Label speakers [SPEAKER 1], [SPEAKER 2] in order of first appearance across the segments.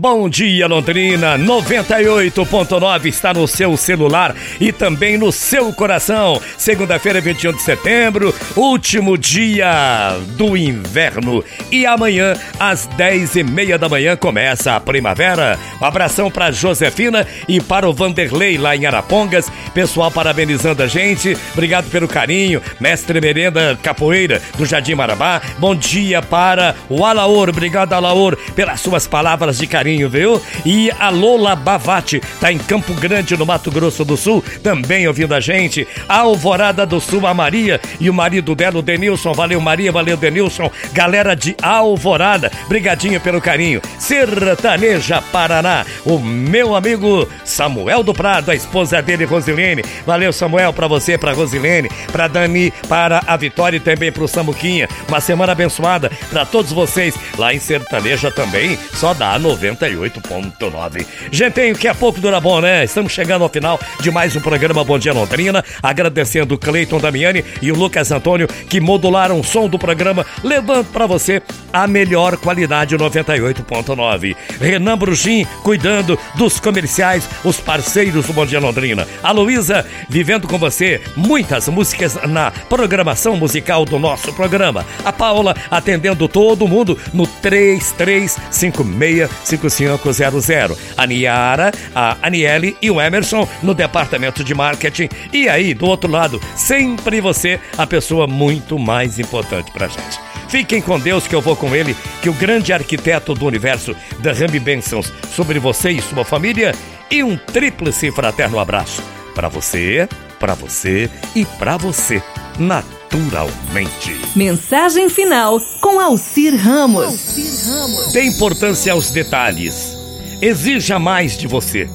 [SPEAKER 1] Bom dia, Londrina. 98.9 está no seu celular e também no seu coração. Segunda-feira, 21 de setembro, último dia do inverno. E amanhã, às 10 e meia da manhã, começa a primavera. Um abração para Josefina e para o Vanderlei lá em Arapongas. Pessoal parabenizando a gente. Obrigado pelo carinho. Mestre Merenda Capoeira do Jardim Marabá. Bom dia para o Alaor. Obrigado, Alaor, pelas suas palavras de carinho carinho, viu? E a Lola Bavati tá em Campo Grande, no Mato Grosso do Sul, também ouvindo a gente. A Alvorada do Sul, a Maria e o marido dela, o Denilson. Valeu, Maria, valeu, Denilson. Galera de Alvorada, brigadinho pelo carinho. Sertaneja Paraná, o meu amigo Samuel do Prado, a esposa dele, Rosilene. Valeu, Samuel, pra você, pra Rosilene, pra Dani, para a Vitória e também pro Samuquinha. Uma semana abençoada pra todos vocês lá em Sertaneja também, só dá 90 98.9. Gentinho, que é pouco dura bom, né? Estamos chegando ao final de mais um programa Bom Dia Londrina, agradecendo o Cleiton Damiani e o Lucas Antônio que modularam o som do programa, levando para você a melhor qualidade 98.9. Renan Brugim cuidando dos comerciais, os parceiros do Bom Dia Londrina. A Luísa vivendo com você muitas músicas na programação musical do nosso programa. A Paula atendendo todo mundo no 3356 5500. A Niara, a Aniele e o Emerson no departamento de marketing. E aí, do outro lado, sempre você, a pessoa muito mais importante pra gente. Fiquem com Deus que eu vou com ele, que o grande arquiteto do universo derrame bênçãos sobre você e sua família e um tríplice fraterno abraço para você, para você e para você, naturalmente.
[SPEAKER 2] Mensagem final com Alcir Ramos.
[SPEAKER 1] Dê importância aos detalhes. Exija mais de você.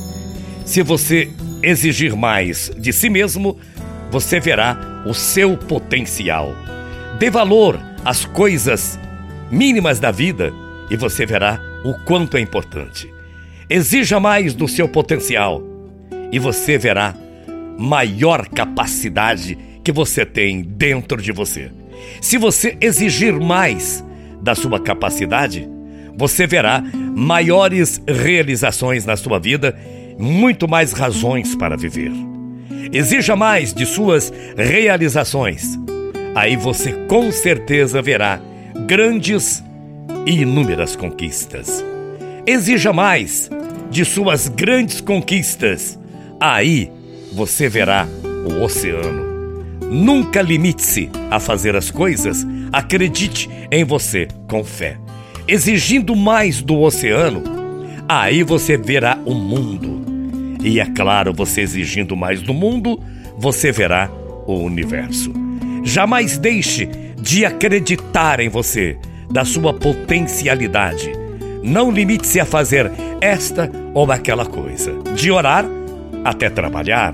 [SPEAKER 1] Se você exigir mais de si mesmo, você verá o seu potencial. Dê valor às coisas mínimas da vida e você verá o quanto é importante. Exija mais do seu potencial e você verá maior capacidade que você tem dentro de você. Se você exigir mais da sua capacidade, você verá maiores realizações na sua vida, muito mais razões para viver. Exija mais de suas realizações. Aí você com certeza verá grandes e inúmeras conquistas. Exija mais de suas grandes conquistas. Aí você verá o oceano. Nunca limite-se a fazer as coisas, acredite em você com fé. Exigindo mais do oceano, aí você verá o mundo. E é claro, você exigindo mais do mundo, você verá o universo. Jamais deixe de acreditar em você, da sua potencialidade. Não limite-se a fazer esta ou aquela coisa, de orar até trabalhar.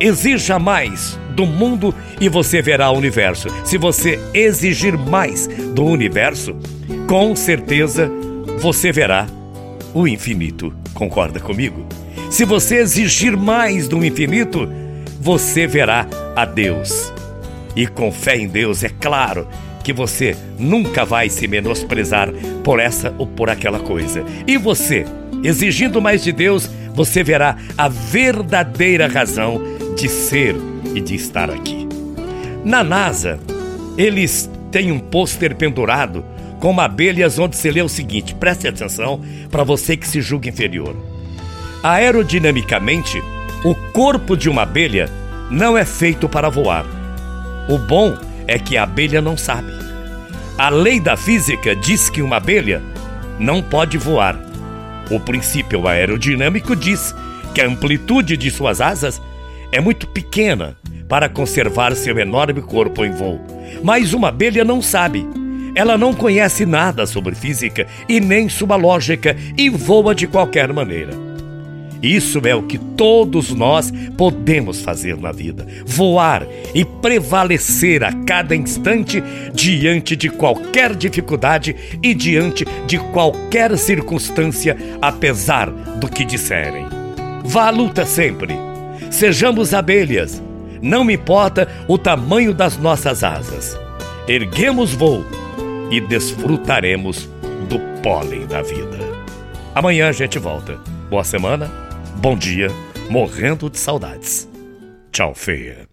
[SPEAKER 1] Exija mais do mundo e você verá o universo. Se você exigir mais do universo, com certeza você verá o infinito. Concorda comigo? Se você exigir mais do infinito, você verá a Deus. E com fé em Deus, é claro que você nunca vai se menosprezar por essa ou por aquela coisa. E você, exigindo mais de Deus, você verá a verdadeira razão de ser e de estar aqui. Na NASA, eles têm um pôster pendurado com abelhas onde se lê o seguinte: preste atenção para você que se julga inferior. Aerodinamicamente, o corpo de uma abelha não é feito para voar. O bom é que a abelha não sabe. A lei da física diz que uma abelha não pode voar o princípio aerodinâmico diz que a amplitude de suas asas é muito pequena para conservar seu enorme corpo em voo. Mas uma abelha não sabe. Ela não conhece nada sobre física e nem sua lógica e voa de qualquer maneira. Isso é o que todos nós podemos fazer na vida: voar e prevalecer a cada instante diante de qualquer dificuldade e diante de qualquer circunstância, apesar do que disserem. Vá à luta sempre. Sejamos abelhas. Não importa o tamanho das nossas asas. Erguemos voo e desfrutaremos do pólen da vida. Amanhã a gente volta. Boa semana, bom dia, morrendo de saudades. Tchau, feia.